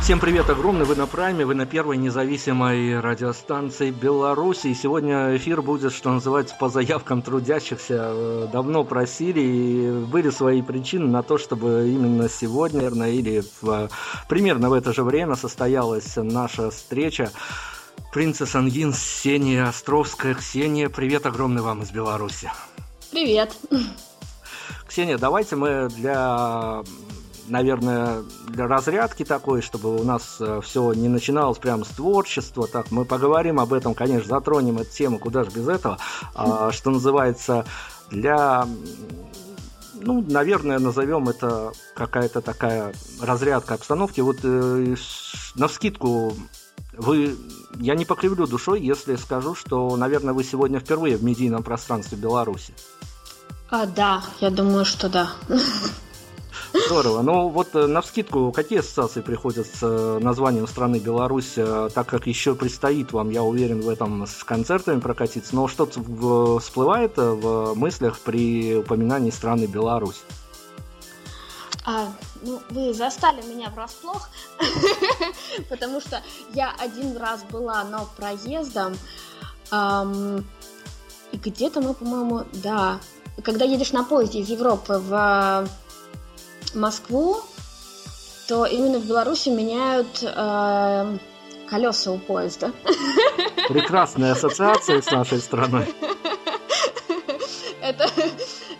Всем привет огромный, вы на Прайме, вы на первой независимой радиостанции Беларуси. И сегодня эфир будет, что называется, по заявкам трудящихся. Давно просили и были свои причины на то, чтобы именно сегодня, наверное, или в, примерно в это же время состоялась наша встреча. Принцесс Ангин, Ксения Островская. Ксения, привет огромный вам из Беларуси. Привет. Ксения, давайте мы для наверное, для разрядки такой, чтобы у нас э, все не начиналось прямо с творчества. Так, мы поговорим об этом, конечно, затронем эту тему, куда же без этого. А, что называется, для ну, наверное, назовем это какая-то такая разрядка обстановки. Вот э, на вскидку вы, я не покривлю душой, если скажу, что, наверное, вы сегодня впервые в медийном пространстве Беларуси. А, да, я думаю, что да. Здорово. Ну вот э, на вскидку, какие ассоциации приходят с э, названием страны Беларусь, э, так как еще предстоит вам, я уверен, в этом с концертами прокатиться, но что-то всплывает в мыслях при упоминании страны Беларусь? А, ну, вы застали меня врасплох, потому что я один раз была, но проездом, и где-то мы, по-моему, да, когда едешь на поезде из Европы в Москву, то именно в Беларуси меняют э, колеса у поезда. Прекрасная ассоциация с нашей страной. Это...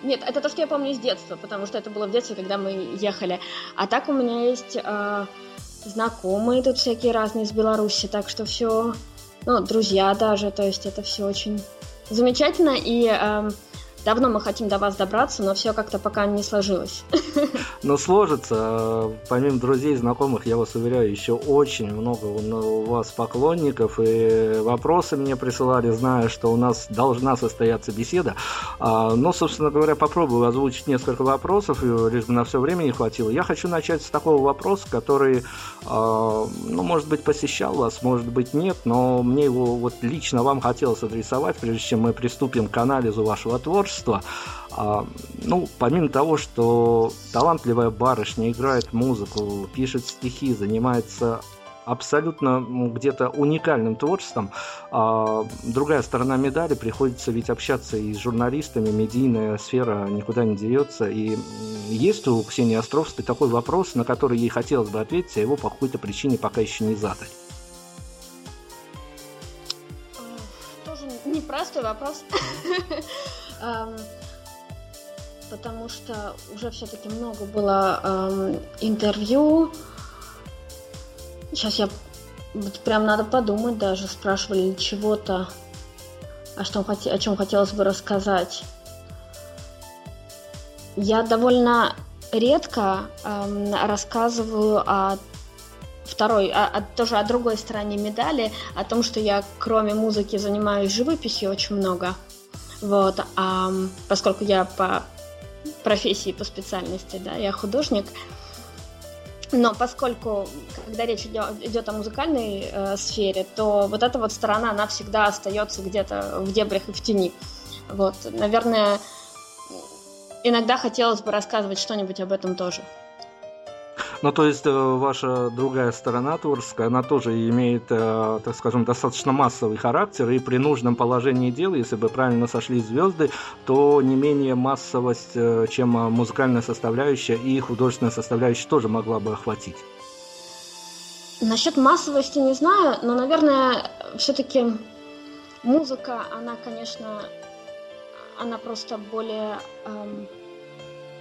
Нет, это то, что я помню с детства, потому что это было в детстве, когда мы ехали. А так у меня есть э, знакомые тут всякие разные из Беларуси, так что все, ну, друзья даже, то есть это все очень замечательно. И э, Давно мы хотим до вас добраться, но все как-то пока не сложилось. Но сложится. Помимо друзей и знакомых, я вас уверяю, еще очень много у вас поклонников. И вопросы мне присылали, зная, что у нас должна состояться беседа. А, но, собственно говоря, попробую озвучить несколько вопросов, лишь бы на все время не хватило. Я хочу начать с такого вопроса, который, а, ну, может быть, посещал вас, может быть, нет, но мне его вот лично вам хотелось адресовать, прежде чем мы приступим к анализу вашего творчества творчества. А, ну, помимо того, что талантливая барышня играет музыку, пишет стихи, занимается абсолютно где-то уникальным творчеством. А другая сторона медали, приходится ведь общаться и с журналистами, медийная сфера никуда не деется. И есть у Ксении Островской такой вопрос, на который ей хотелось бы ответить, а его по какой-то причине пока еще не задали. Тоже непростой вопрос. потому что уже все-таки много было эм, интервью. Сейчас я прям надо подумать даже, спрашивали чего-то, о, что, о чем хотелось бы рассказать. Я довольно редко эм, рассказываю о второй, о, о, тоже о другой стороне медали, о том, что я кроме музыки занимаюсь живописью очень много. Вот, а поскольку я по профессии, по специальности, да, я художник, но поскольку, когда речь идет, о музыкальной э, сфере, то вот эта вот сторона, она всегда остается где-то в дебрях и в тени. Вот, наверное, иногда хотелось бы рассказывать что-нибудь об этом тоже. Ну, то есть э, ваша другая сторона творческая, она тоже имеет, э, так скажем, достаточно массовый характер, и при нужном положении дела, если бы правильно сошли звезды, то не менее массовость, э, чем музыкальная составляющая и художественная составляющая тоже могла бы охватить. Насчет массовости не знаю, но, наверное, все-таки музыка, она, конечно, она просто более, эм,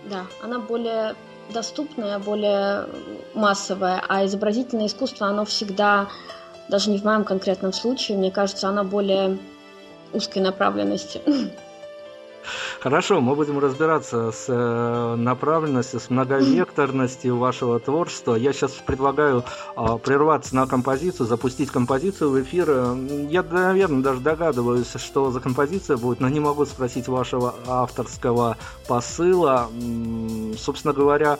да, она более доступное, более массовое, а изобразительное искусство, оно всегда, даже не в моем конкретном случае, мне кажется, оно более узкой направленности. Хорошо, мы будем разбираться с э, направленностью, с многовекторностью вашего творчества. Я сейчас предлагаю а, прерваться на композицию, запустить композицию в эфир. Я, наверное, даже догадываюсь, что за композиция будет, но не могу спросить вашего авторского посыла. Собственно говоря,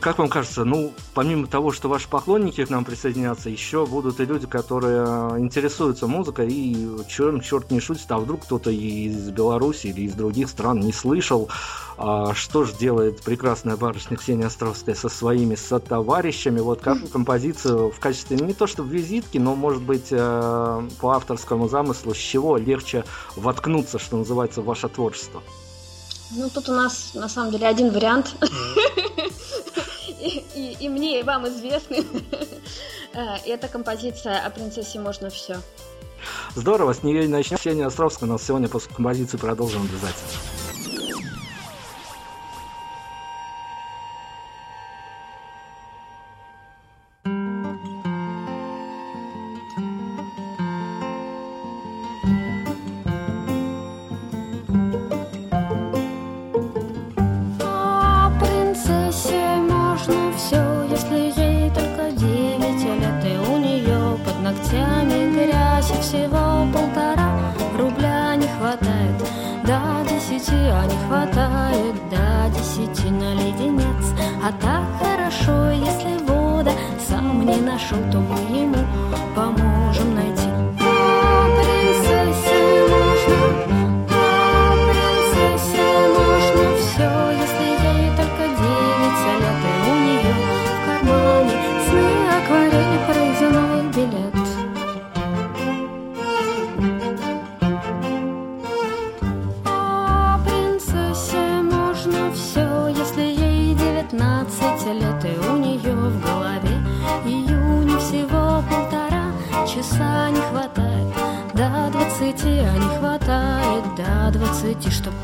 как вам кажется, ну, помимо того, что ваши поклонники к нам присоединятся, еще будут и люди, которые интересуются музыкой и чем черт не шутит, а вдруг кто-то из Беларуси или из других стран не слышал, а что же делает прекрасная барышня Ксения Островская со своими сотоварищами, вот как композицию в качестве не то что визитки, но может быть э, по авторскому замыслу, с чего легче воткнуться, что называется, в ваше творчество? Ну, тут у нас на самом деле один вариант. И, и, и мне, и вам известный. Э, эта композиция о принцессе можно все. Здорово, с нее и начнем. Ксения Островская у нас сегодня после композиции продолжим обязательно. А так хорошо, если вода сам не нашел, то мы ему выйти, чтобы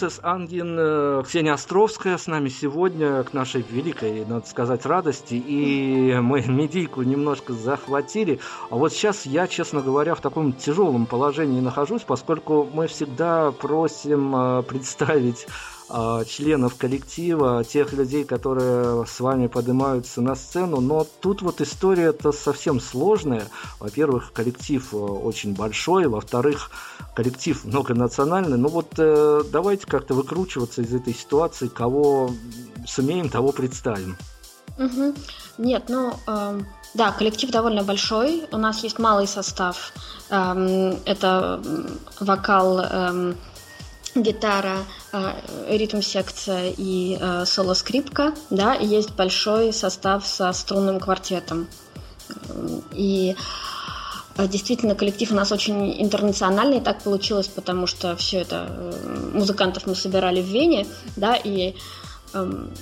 Принцесс Ангин э, Ксения Островская с нами сегодня к нашей великой, надо сказать, радости. И мы медийку немножко захватили. А вот сейчас я, честно говоря, в таком тяжелом положении нахожусь, поскольку мы всегда просим э, представить членов коллектива, тех людей, которые с вами поднимаются на сцену. Но тут вот история-то совсем сложная. Во-первых, коллектив э, очень большой, во-вторых, коллектив многонациональный. Ну вот э, давайте как-то выкручиваться из этой ситуации, кого сумеем, того представим. Угу. Нет, ну э, да, коллектив довольно большой. У нас есть малый состав. Э, это вокал. Э, гитара, э, ритм-секция и э, соло-скрипка, да, и есть большой состав со струнным квартетом. И э, действительно коллектив у нас очень интернациональный, так получилось, потому что все это музыкантов мы собирали в Вене, да, и эм,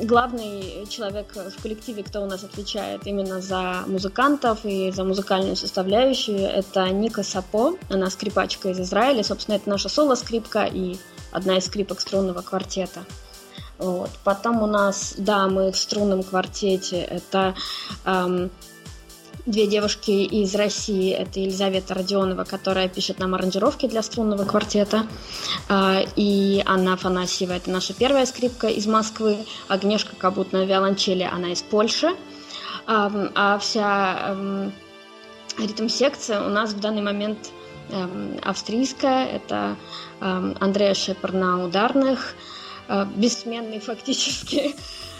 главный человек в коллективе, кто у нас отвечает именно за музыкантов и за музыкальную составляющую, это Ника Сапо, она скрипачка из Израиля, собственно, это наша соло-скрипка и одна из скрипок струнного квартета. Вот. Потом у нас, да, мы в струнном квартете, это эм, две девушки из России. Это Елизавета Родионова, которая пишет нам аранжировки для струнного квартета. А, и Анна Афанасьева, это наша первая скрипка из Москвы. Агнешка Кабут на виолончели, она из Польши. А, а вся ритм-секция у нас в данный момент австрийская. Это Андрея Шепер на ударных, бессменный фактически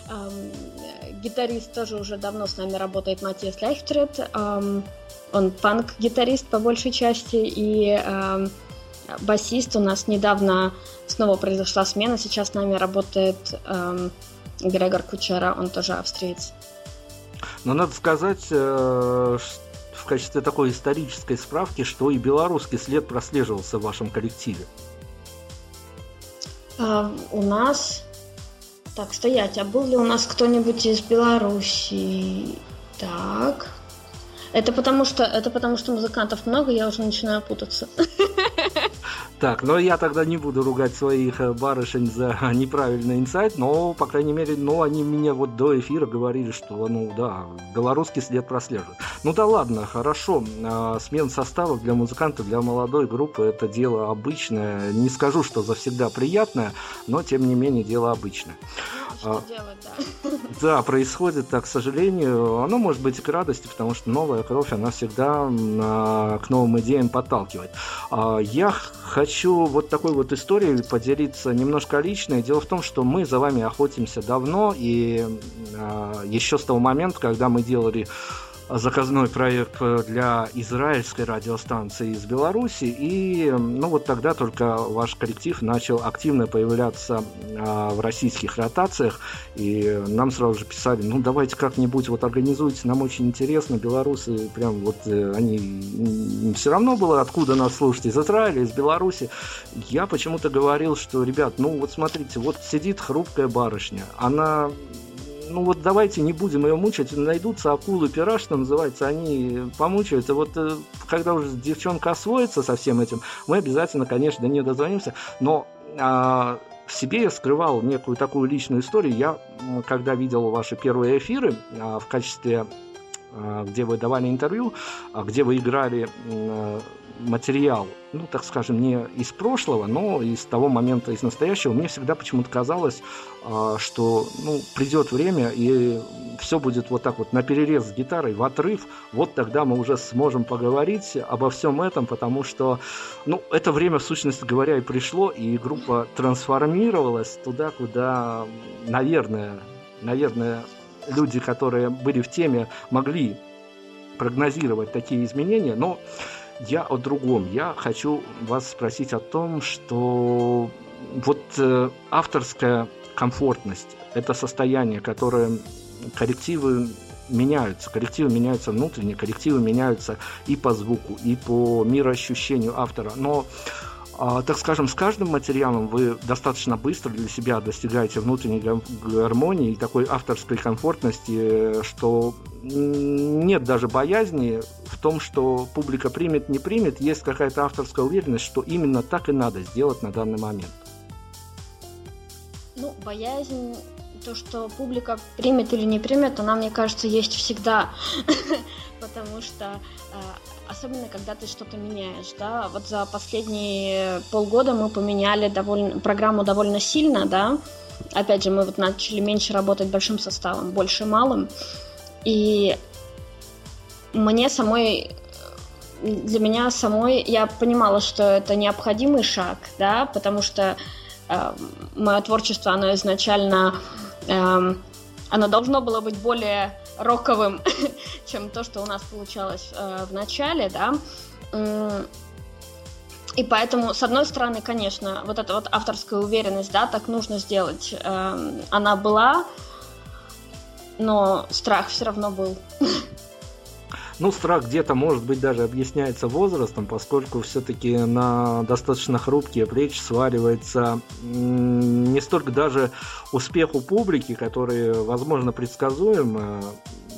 гитарист тоже уже давно с нами работает, Матиас Лайфтред. Он панк-гитарист по большей части, и басист у нас недавно снова произошла смена, сейчас с нами работает Грегор Кучера, он тоже австриец. Но надо сказать, э, в качестве такой исторической справки, что и белорусский след прослеживался в вашем коллективе. У нас так, стоять. А был ли у нас кто-нибудь из Беларуси? Так. Это потому что это потому что музыкантов много, я уже начинаю путаться. Так, но я тогда не буду ругать своих э, барышень за неправильный инсайт, но, по крайней мере, ну, они мне вот до эфира говорили, что, ну, да, белорусский след прослеживает. Ну да ладно, хорошо. А, смен составов для музыканта, для молодой группы это дело обычное. Не скажу, что завсегда приятное, но, тем не менее, дело обычное. Что а, делать, да. Да, происходит так, к сожалению. Оно может быть и к радости, потому что новая кровь, она всегда а, к новым идеям подталкивает. А, я хочу вот такой вот историей поделиться немножко личной. Дело в том, что мы за вами охотимся давно, и еще с того момента, когда мы делали заказной проект для израильской радиостанции из Беларуси. И ну вот тогда только ваш коллектив начал активно появляться а, в российских ротациях. И нам сразу же писали, ну давайте как-нибудь вот организуйте, нам очень интересно. Белорусы прям вот э, они все равно было, откуда нас слушать, из Израиля, из Беларуси. Я почему-то говорил, что, ребят, ну вот смотрите, вот сидит хрупкая барышня, она ну вот давайте не будем ее мучать, найдутся акулы пера, что называется, они помучают. И вот э, когда уже девчонка освоится со всем этим, мы обязательно, конечно, до нее дозвонимся. Но а, в себе я скрывал некую такую личную историю. Я, когда видел ваши первые эфиры а, в качестве а, где вы давали интервью, а, где вы играли материал, ну, так скажем, не из прошлого, но из того момента, из настоящего, мне всегда почему-то казалось, а, что, ну, придет время, и все будет вот так вот на перерез с гитарой, в отрыв, вот тогда мы уже сможем поговорить обо всем этом, потому что, ну, это время, в сущности говоря, и пришло, и группа трансформировалась туда, куда, наверное, наверное, люди, которые были в теме, могли прогнозировать такие изменения, но я о другом. Я хочу вас спросить о том, что вот э, авторская комфортность – это состояние, которое коллективы меняются. Коллективы меняются внутренне, коллективы меняются и по звуку, и по мироощущению автора. Но так скажем, с каждым материалом вы достаточно быстро для себя достигаете внутренней гармонии и такой авторской комфортности, что нет даже боязни в том, что публика примет, не примет, есть какая-то авторская уверенность, что именно так и надо сделать на данный момент. Ну, боязнь, то, что публика примет или не примет, она, мне кажется, есть всегда, потому что а, особенно когда ты что-то меняешь, да, вот за последние полгода мы поменяли довольно, программу довольно сильно, да, опять же, мы вот начали меньше работать большим составом, больше малым, и мне самой, для меня самой, я понимала, что это необходимый шаг, да, потому что э, мое творчество, оно изначально, э, оно должно было быть более роковым, чем то, что у нас получалось э, в начале, да. И поэтому, с одной стороны, конечно, вот эта вот авторская уверенность, да, так нужно сделать, э, она была, но страх все равно был. Ну, страх где-то, может быть, даже объясняется возрастом, поскольку все-таки на достаточно хрупкие плечи сваливается не столько даже успех у публики, который, возможно, предсказуем, э,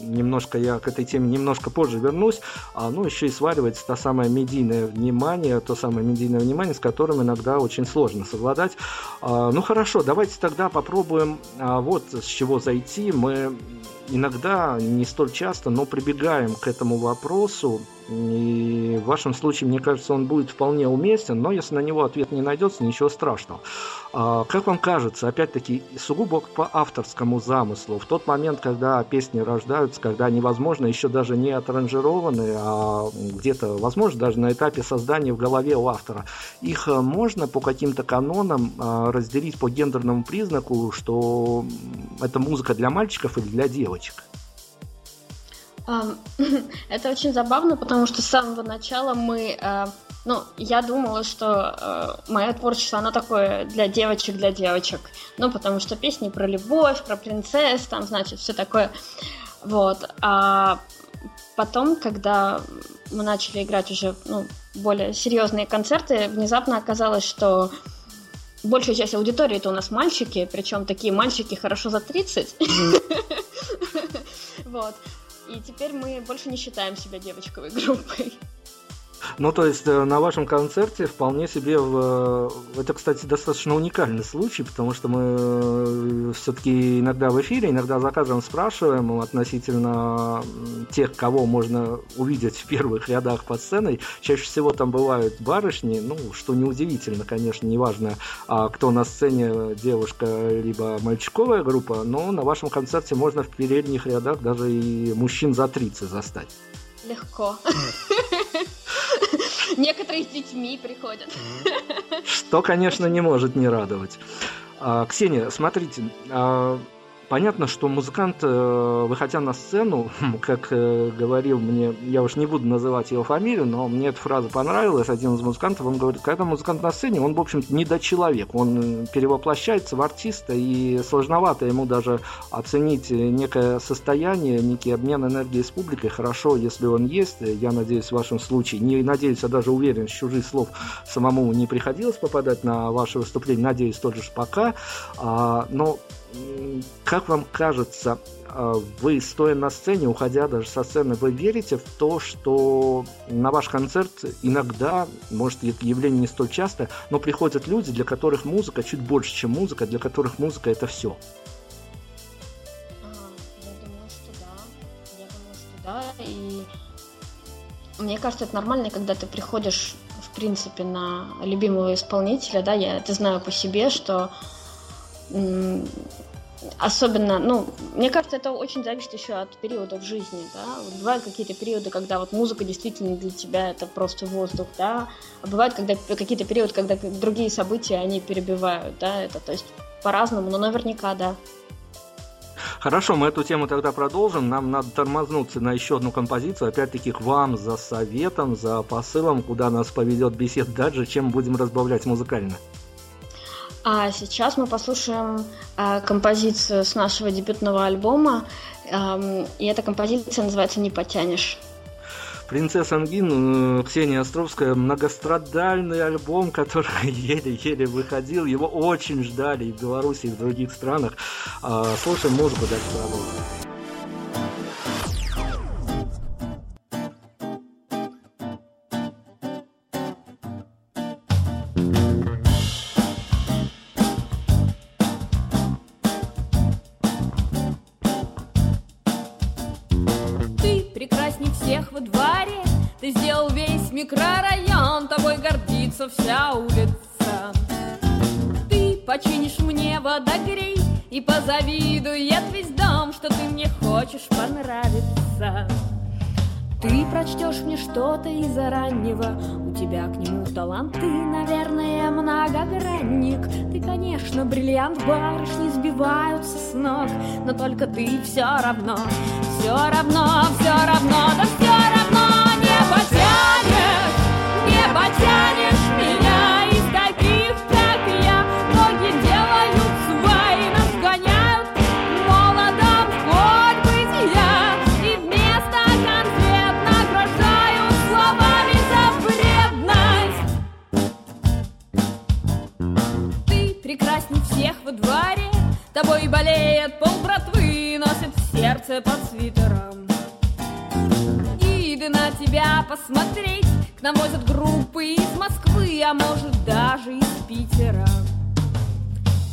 немножко я к этой теме немножко позже вернусь, а, ну, еще и сваливается то самое медийное внимание, то самое медийное внимание, с которым иногда очень сложно совладать. А, ну, хорошо, давайте тогда попробуем а, вот с чего зайти. Мы иногда, не столь часто, но прибегаем к этому вопросу и в вашем случае, мне кажется, он будет вполне уместен, но если на него ответ не найдется, ничего страшного. А, как вам кажется, опять-таки, сугубо по авторскому замыслу, в тот момент, когда песни рождаются, когда они, возможно, еще даже не отранжированы, а где-то, возможно, даже на этапе создания в голове у автора, их э, можно по каким-то канонам а, разделить по гендерному признаку, что это музыка для мальчиков или для девочек? Это очень забавно, потому что с самого начала мы, э, ну, я думала, что э, мое творчество, оно такое для девочек, для девочек. Ну, потому что песни про любовь, про принцесс, там, значит, все такое. Вот. А потом, когда мы начали играть уже, ну, более серьезные концерты, внезапно оказалось, что большая часть аудитории это у нас мальчики, причем такие мальчики хорошо за 30. Вот. И теперь мы больше не считаем себя девочковой группой. Ну, то есть э, на вашем концерте вполне себе... В... Э, это, кстати, достаточно уникальный случай, потому что мы э, все-таки иногда в эфире, иногда за кадром спрашиваем относительно тех, кого можно увидеть в первых рядах под сценой. Чаще всего там бывают барышни, ну, что неудивительно, конечно, неважно, а кто на сцене, девушка либо мальчиковая группа, но на вашем концерте можно в передних рядах даже и мужчин за 30 застать. Легко. Некоторые с детьми приходят. Что, конечно, не может не радовать. А, Ксения, смотрите, а, Понятно, что музыкант, э, выходя на сцену, как э, говорил мне, я уж не буду называть его фамилию, но мне эта фраза понравилась, один из музыкантов, он говорит, когда музыкант на сцене, он, в общем-то, не до человек, он перевоплощается в артиста, и сложновато ему даже оценить некое состояние, некий обмен энергией с публикой, хорошо, если он есть, я надеюсь, в вашем случае, не надеюсь, а даже уверен, с чужих слов самому не приходилось попадать на ваше выступление, надеюсь, тоже пока, а, но как вам кажется, а, вы, стоя на сцене, уходя даже со сцены, вы верите в то, что на ваш концерт иногда, может, это явление не столь часто, но приходят люди, для которых музыка чуть больше, чем музыка, для которых музыка это все? Я думаю, что да. Я думаю, что да. И мне кажется, это нормально, когда ты приходишь, в принципе, на любимого исполнителя, да, я это знаю по себе, что особенно, ну, мне кажется, это очень зависит еще от периода в жизни, да. Вот бывают какие-то периоды, когда вот музыка действительно для тебя это просто воздух, да. А бывают когда какие-то периоды, когда другие события они перебивают, да, это, то есть по-разному, но наверняка, да. Хорошо, мы эту тему тогда продолжим. Нам надо тормознуться на еще одну композицию. Опять-таки к вам за советом, за посылом, куда нас поведет бесед дальше, чем будем разбавлять музыкально. А сейчас мы послушаем э, композицию с нашего дебютного альбома. Э, и эта композиция называется «Не потянешь». Принцесса Ангин, э, Ксения Островская, многострадальный альбом, который еле-еле выходил. Его очень ждали и в Беларуси, и в других странах. Э, слушаем музыку, дальше продолжим. И позавидует весь дом, что ты мне хочешь понравиться. Ты прочтешь мне что-то из-за раннего У тебя к нему талант, ты, наверное, многогранник Ты, конечно, бриллиант, барышни сбиваются с ног Но только ты все равно, все равно, все равно, да все Тобой болеет пол братвы Носит в сердце под свитером. И на тебя посмотреть К нам возят группы из Москвы А может даже из Питера.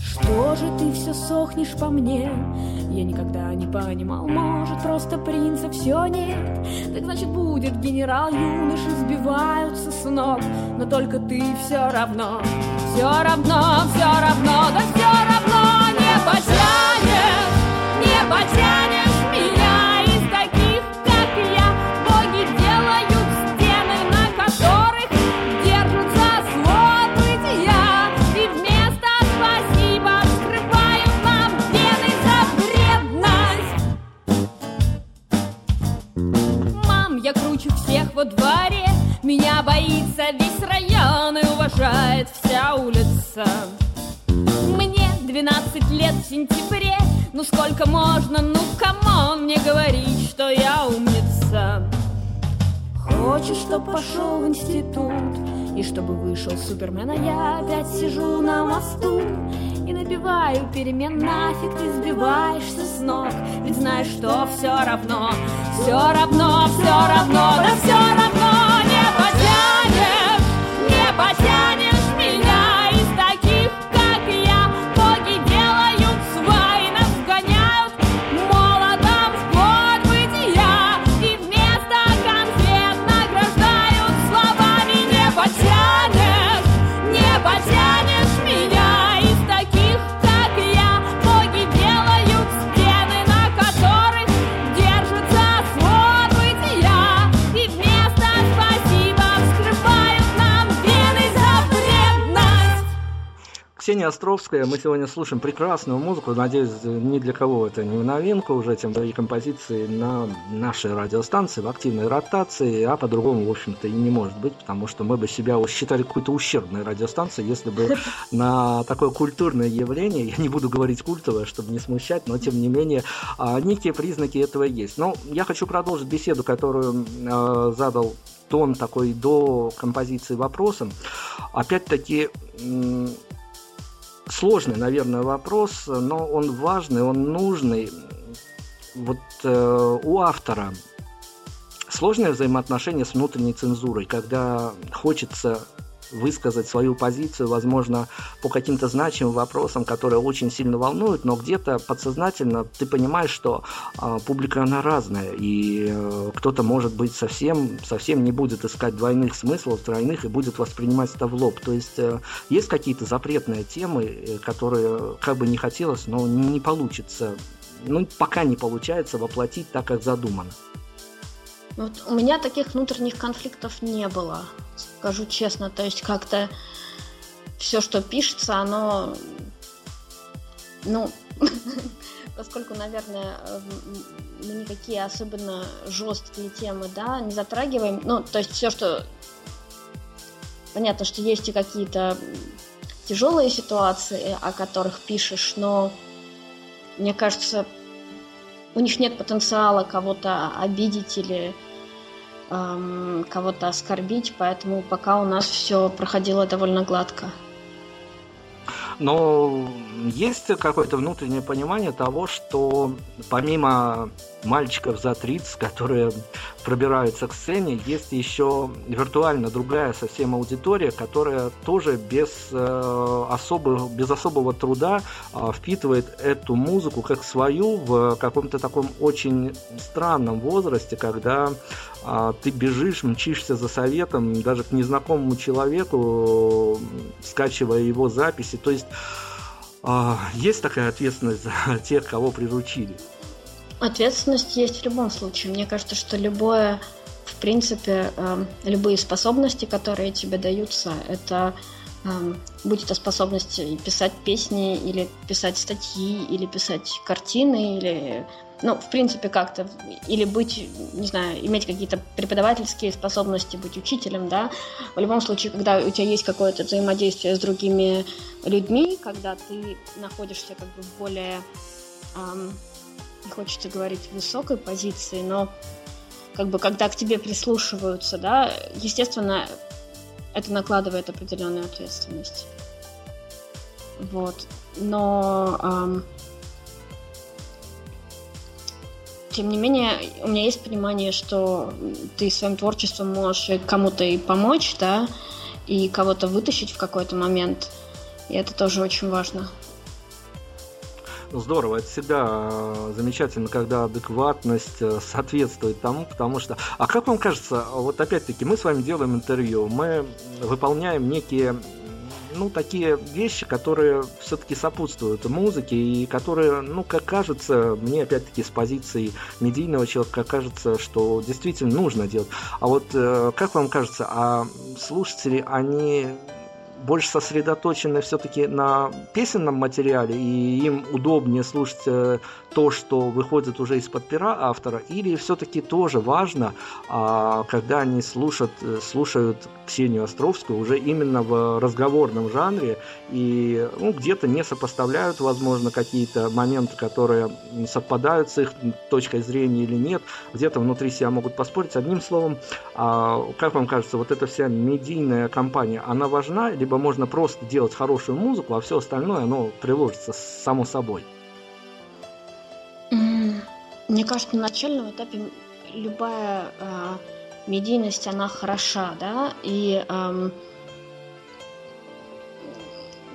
Что же ты все сохнешь по мне? Я никогда не понимал, может, просто принца все нет. Так значит будет генерал, юноши сбиваются с ног. Но только ты все равно, все равно, все равно, да сентябре Ну сколько можно, ну come on Мне говорить, что я умница. Хочешь, чтоб пошел в институт? И чтобы вышел Супермен, а я опять сижу на мосту. И набиваю перемен нафиг Ты сбиваешься с ног. Ведь знаешь, что все равно Все равно, все равно, да все равно. Не потянешь, не потянешь Ксения Островская, мы сегодня слушаем прекрасную музыку, надеюсь, ни для кого это не новинка уже, тем более композиции на нашей радиостанции в активной ротации, а по-другому, в общем-то, и не может быть, потому что мы бы себя считали какой-то ущербной радиостанцией, если бы на такое культурное явление, я не буду говорить культовое, чтобы не смущать, но тем не менее, а, некие признаки этого есть. Но я хочу продолжить беседу, которую э, задал тон такой до композиции вопросом. Опять-таки, сложный, наверное, вопрос, но он важный, он нужный. Вот э, у автора сложное взаимоотношение с внутренней цензурой, когда хочется высказать свою позицию, возможно, по каким-то значимым вопросам, которые очень сильно волнуют, но где-то подсознательно ты понимаешь, что а, публика она разная, и э, кто-то, может быть, совсем, совсем не будет искать двойных смыслов, тройных, и будет воспринимать это в лоб. То есть э, есть какие-то запретные темы, э, которые как бы не хотелось, но не получится, ну, пока не получается воплотить так, как задумано. Вот у меня таких внутренних конфликтов не было, скажу честно. То есть как-то все, что пишется, оно, ну, поскольку, наверное, мы никакие особенно жесткие темы, да, не затрагиваем. Ну, то есть все, что понятно, что есть и какие-то тяжелые ситуации, о которых пишешь, но мне кажется, у них нет потенциала кого-то обидеть или эм, кого-то оскорбить, поэтому пока у нас все проходило довольно гладко. Но есть какое-то внутреннее понимание того, что помимо мальчиков за 30, которые пробираются к сцене, есть еще виртуально другая совсем аудитория, которая тоже без, э, особых, без особого труда э, впитывает эту музыку как свою в каком-то таком очень странном возрасте, когда ты бежишь, мчишься за советом даже к незнакомому человеку, скачивая его записи. То есть э, есть такая ответственность за тех, кого приручили. Ответственность есть в любом случае. Мне кажется, что любое, в принципе, э, любые способности, которые тебе даются, это э, будь это способность писать песни, или писать статьи, или писать картины, или, ну, в принципе, как-то, или быть, не знаю, иметь какие-то преподавательские способности, быть учителем, да. В любом случае, когда у тебя есть какое-то взаимодействие с другими людьми, когда ты находишься как бы в более эм, не хочется говорить высокой позиции, но как бы когда к тебе прислушиваются, да, естественно, это накладывает определенную ответственность. Вот. Но эм, тем не менее, у меня есть понимание, что ты своим творчеством можешь кому-то и помочь, да, и кого-то вытащить в какой-то момент. И это тоже очень важно. Ну, здорово, это всегда э, замечательно, когда адекватность э, соответствует тому, потому что... А как вам кажется, вот опять-таки мы с вами делаем интервью, мы выполняем некие ну, такие вещи, которые все-таки сопутствуют музыке и которые, ну, как кажется, мне опять-таки с позиции медийного человека кажется, что действительно нужно делать. А вот э, как вам кажется, а слушатели, они больше сосредоточены все-таки на песенном материале, и им удобнее слушать э, то, что выходит уже из-под пера автора, или все-таки тоже важно, а, когда они слушают, э, слушают Ксению Островскую уже именно в разговорном жанре, и ну, где-то не сопоставляют, возможно, какие-то моменты, которые совпадают с их точкой зрения или нет, где-то внутри себя могут поспорить. Одним словом, а, как вам кажется, вот эта вся медийная кампания, она важна, либо можно просто делать хорошую музыку, а все остальное, оно приложится само собой? Мне кажется, на начальном этапе любая э, медийность, она хороша, да, и э,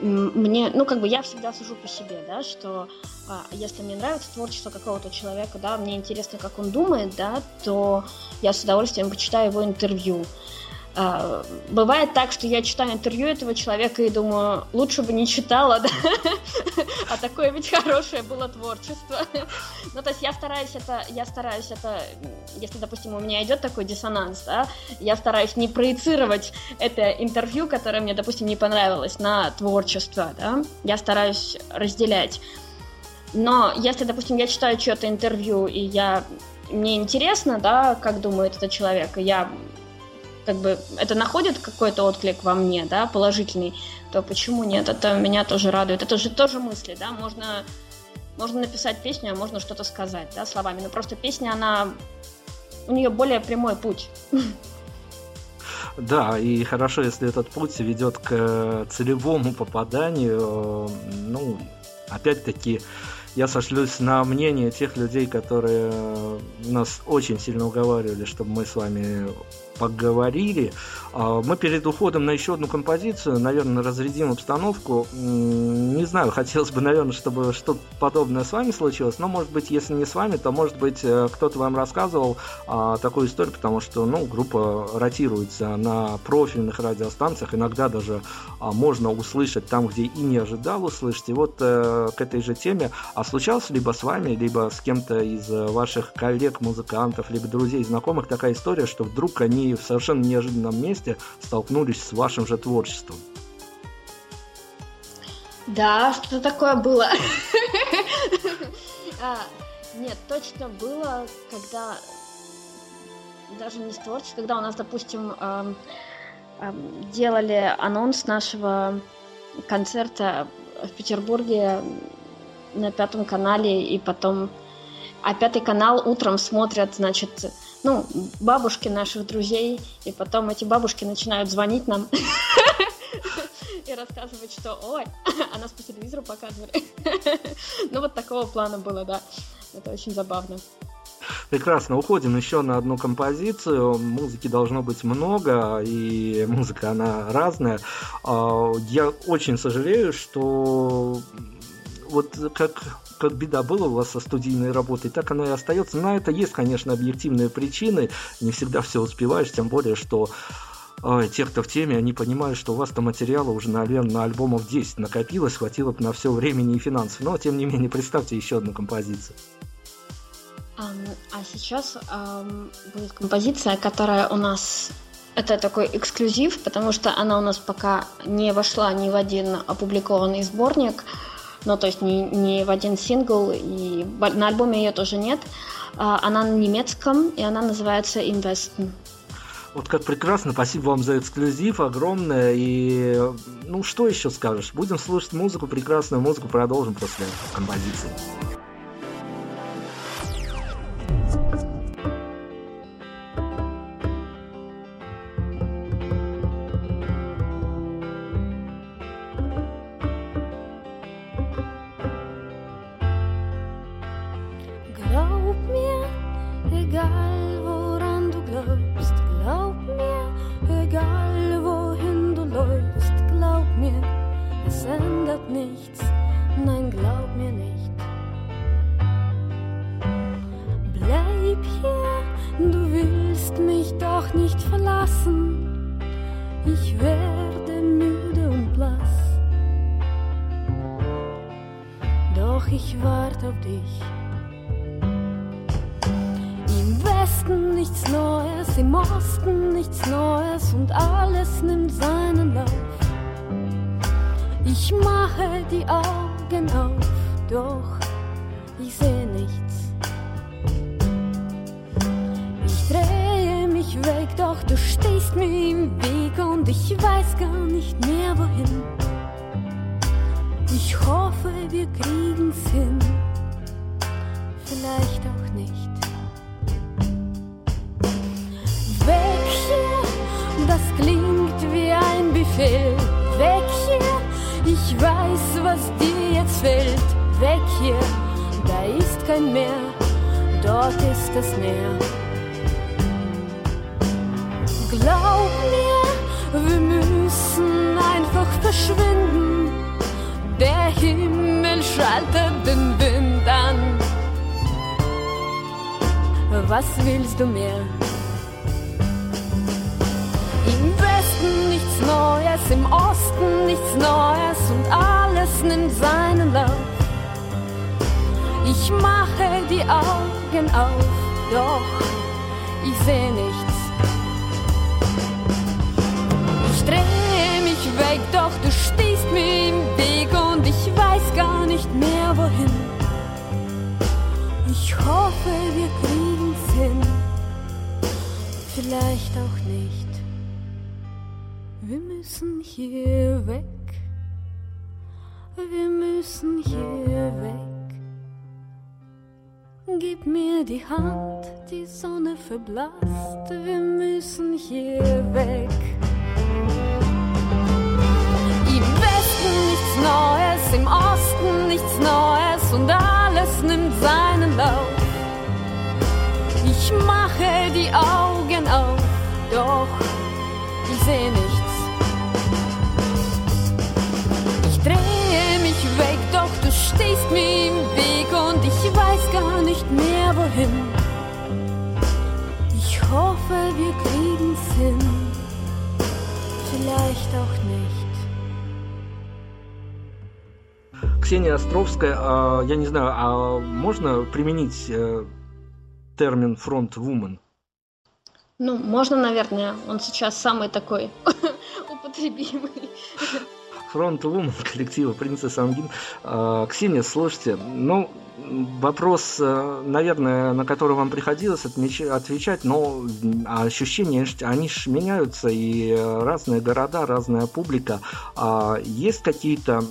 мне, ну, как бы я всегда сужу по себе, да, что э, если мне нравится творчество какого-то человека, да, мне интересно, как он думает, да, то я с удовольствием почитаю его интервью. А, бывает так, что я читаю интервью этого человека и думаю, лучше бы не читала, да? а такое ведь хорошее было творчество. ну, то есть я стараюсь это, я стараюсь это, если, допустим, у меня идет такой диссонанс, да, я стараюсь не проецировать это интервью, которое мне, допустим, не понравилось, на творчество, да, я стараюсь разделять. Но если, допустим, я читаю чье-то интервью, и я мне интересно, да, как думает этот человек, и я как бы это находит какой-то отклик во мне, да, положительный, то почему нет? Это меня тоже радует. Это же тоже мысли, да, можно, можно написать песню, а можно что-то сказать, да, словами. Но просто песня, она, у нее более прямой путь. Да, и хорошо, если этот путь ведет к целевому попаданию, ну, опять-таки, я сошлюсь на мнение тех людей, которые нас очень сильно уговаривали, чтобы мы с вами поговорили. А, мы перед уходом на еще одну композицию, наверное, разрядим обстановку. Не знаю, хотелось бы, наверное, чтобы что-то подобное с вами случилось, но, может быть, если не с вами, то, может быть, э, кто-то вам рассказывал а, такую историю, потому что, ну, группа ротируется на профильных радиостанциях, иногда даже а, можно услышать там, где и не ожидал услышать. И вот э, к этой же теме, а случалось либо с вами, либо с кем-то из ваших коллег, музыкантов, либо друзей, знакомых такая история, что вдруг они в совершенно неожиданном месте столкнулись с вашим же творчеством. Да, что такое было? а, нет, точно было, когда даже не с творчеством, когда у нас, допустим, делали анонс нашего концерта в Петербурге на пятом канале, и потом а пятый канал утром смотрят, значит, ну, бабушки наших друзей, и потом эти бабушки начинают звонить нам и рассказывать, что ой, а нас по телевизору показывали. ну, вот такого плана было, да. Это очень забавно. Прекрасно, уходим еще на одну композицию. Музыки должно быть много, и музыка она разная. А, я очень сожалею, что вот как как беда была у вас со студийной работой, так оно и остается. На это есть, конечно, объективные причины. Не всегда все успеваешь, тем более, что э, те, кто в теме, они понимают, что у вас-то материала уже, наверное, на альбомов 10 накопилось, хватило бы на все времени и финансов. Но, тем не менее, представьте еще одну композицию. Um, а сейчас um, будет композиция, которая у нас это такой эксклюзив, потому что она у нас пока не вошла ни в один опубликованный сборник. Ну, то есть не, не в один сингл, и на альбоме ее тоже нет. А, она на немецком, и она называется «Investen». Вот как прекрасно, спасибо вам за эксклюзив огромное. И ну что еще скажешь? Будем слушать музыку, прекрасную музыку, продолжим после композиции. Im Osten nichts Neues und alles nimmt seinen Lauf. Ich mache die Augen auf, doch ich sehe nichts. Ich drehe mich weg, doch du stehst mir im Weg und ich weiß gar nicht mehr wohin. Ich hoffe, wir kriegen's hin, vielleicht auch nicht. Befehl. Weg hier, ich weiß, was dir jetzt fehlt. Weg hier, da ist kein Meer, dort ist das Meer. Glaub mir, wir müssen einfach verschwinden. Der Himmel schaltet den Wind an. Was willst du mehr? Westen nichts Neues, im Osten nichts Neues und alles nimmt seinen Lauf. Ich mache die Augen auf, doch ich sehe nichts. Ich drehe mich weg, doch du stehst mir im Weg und ich weiß gar nicht mehr wohin. Ich hoffe, wir kriegen's hin, vielleicht auch nicht. Wir müssen hier weg, wir müssen hier weg. Gib mir die Hand, die Sonne verblasst, wir müssen hier weg. Im Westen nichts Neues, im Osten nichts Neues und alles nimmt seinen Lauf. Ich mache die Augen auf, doch ich sehe nichts. Wohin. Ich hoffe, wir kriegen's hin, vielleicht auch nicht. Ксения Островская, а, я не знаю, а можно применить э, термин фронт-вумен? Ну, можно, наверное. Он сейчас самый такой употребимый. Фронт-вумен коллектива «Принцесс Ангин». А, Ксения, слушайте, ну, вопрос, э, наверное, на который вам приходилось отвечать, но ощущения, они ж меняются, и разные города, разная публика. А Есть какие-то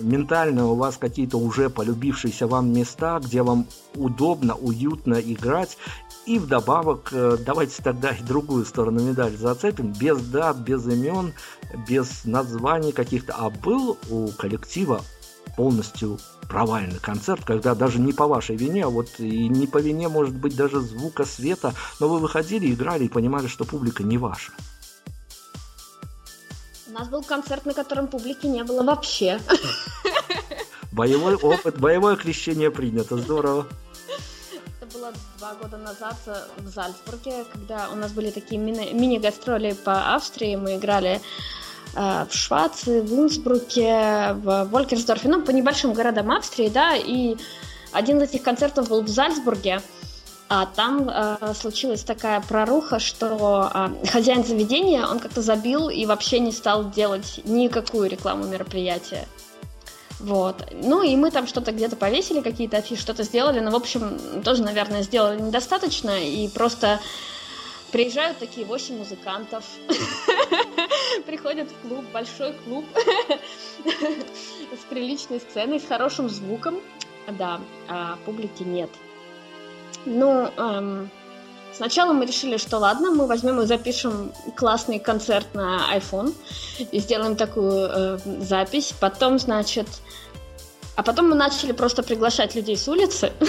ментально у вас какие-то уже полюбившиеся вам места, где вам удобно, уютно играть, и вдобавок, э, давайте тогда и другую сторону медали зацепим, без дат, без имен, без названий каких-то, а был у коллектива полностью провальный концерт, когда даже не по вашей вине, а вот и не по вине, может быть, даже звука, света, но вы выходили, играли и понимали, что публика не ваша. У нас был концерт, на котором публики не было вообще. Боевой опыт, боевое крещение принято, здорово. Было два года назад э, в Зальцбурге, когда у нас были такие мини- мини-гастроли по Австрии. Мы играли э, в Швации, в Инсбруке, в Волькерсдорфе, ну, по небольшим городам Австрии, да, и один из этих концертов был в Зальцбурге. А там э, случилась такая проруха, что э, хозяин заведения, он как-то забил и вообще не стал делать никакую рекламу мероприятия. Вот. Ну и мы там что-то где-то повесили, какие-то афиши, что-то сделали, но, в общем, тоже, наверное, сделали недостаточно, и просто приезжают такие восемь музыкантов, приходят в клуб, большой клуб, с приличной сценой, с хорошим звуком, да, а публики нет. Ну, эм, сначала мы решили, что ладно, мы возьмем и запишем классный концерт на iPhone и сделаем такую э, запись. Потом, значит, а потом мы начали просто приглашать людей с улицы.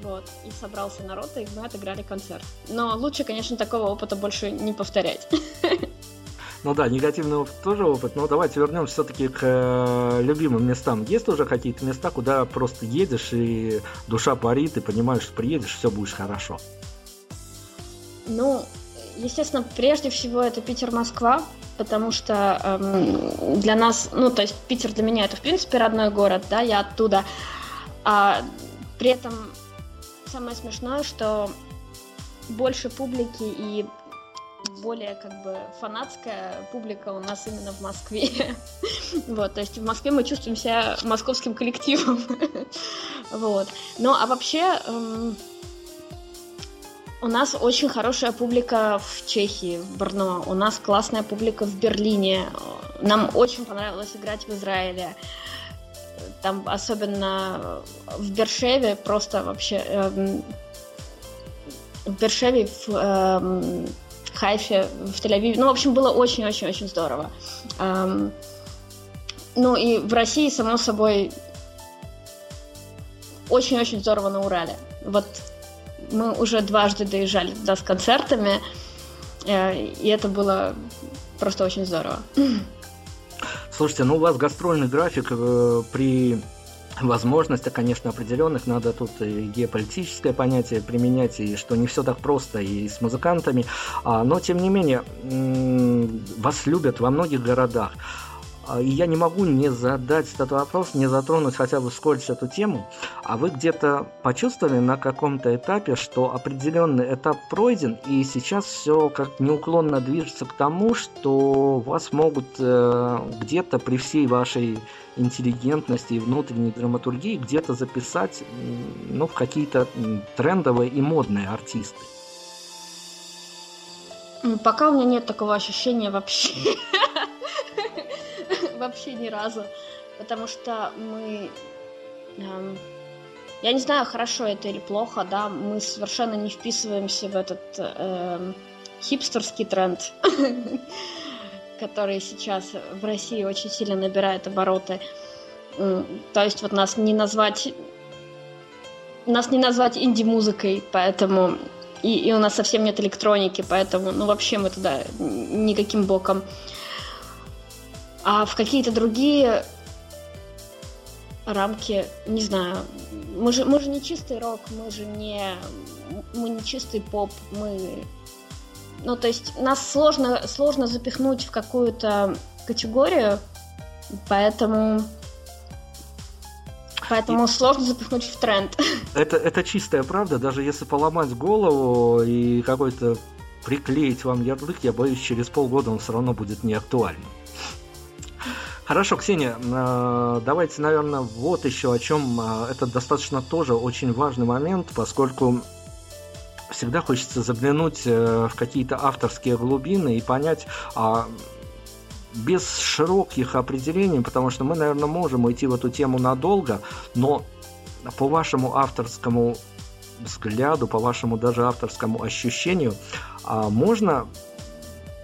Вот, и собрался народ, и мы отыграли концерт. Но лучше, конечно, такого опыта больше не повторять. Ну да, негативный опыт тоже опыт, но давайте вернемся все-таки к э, любимым местам. Есть уже какие-то места, куда просто едешь и душа парит, и понимаешь, что приедешь, все будет хорошо. Ну, естественно, прежде всего это Питер-Москва. потому что эм, для нас, ну, то есть Питер для меня это, в принципе, родной город, да, я оттуда. А при этом самое смешное, что больше публики и более как бы фанатская публика у нас именно в Москве. вот, то есть в Москве мы чувствуем себя московским коллективом. вот. Ну, а вообще эм, у нас очень хорошая публика в Чехии, в Брно. У нас классная публика в Берлине. Нам очень понравилось играть в Израиле. Там особенно в Бершеве просто вообще... Эм, в Бершеве, в эм, Хайфе, в Тель-Авиве. Ну, в общем, было очень-очень-очень здорово. Эм, ну и в России, само собой, очень-очень здорово на Урале. Вот мы уже дважды доезжали туда с концертами, э, и это было просто очень здорово. Слушайте, ну у вас гастрольный график э, при возможностях, конечно, определенных, надо тут и геополитическое понятие применять, и что не все так просто и с музыкантами, а, но тем не менее вас любят во многих городах. А, и я не могу не задать этот вопрос, не затронуть хотя бы вскользь эту тему. А вы где-то почувствовали на каком-то этапе, что определенный этап пройден, и сейчас все как неуклонно движется к тому, что вас могут э, где-то при всей вашей интеллигентности и внутренней драматургии где-то записать ну, в какие-то трендовые и модные артисты? Пока у меня нет такого ощущения вообще. вообще ни разу. Потому что мы... Эм, я не знаю, хорошо это или плохо, да, мы совершенно не вписываемся в этот эм, хипстерский тренд, который сейчас в России очень сильно набирает обороты. То есть вот нас не назвать нас не назвать инди-музыкой, поэтому и, и у нас совсем нет электроники, поэтому ну вообще мы туда никаким боком. А в какие-то другие рамки, не знаю, мы же, мы же не чистый рок, мы же не, мы не чистый поп, мы... Ну, то есть нас сложно, сложно запихнуть в какую-то категорию, поэтому... Поэтому и... сложно запихнуть в тренд. Это, это чистая правда, даже если поломать голову и какой-то приклеить вам ярлык, я боюсь, через полгода он все равно будет неактуальным. Хорошо, Ксения, э, давайте, наверное, вот еще о чем. Э, это достаточно тоже очень важный момент, поскольку всегда хочется заглянуть э, в какие-то авторские глубины и понять, а без широких определений, потому что мы, наверное, можем уйти в эту тему надолго, но по вашему авторскому взгляду, по вашему даже авторскому ощущению, а можно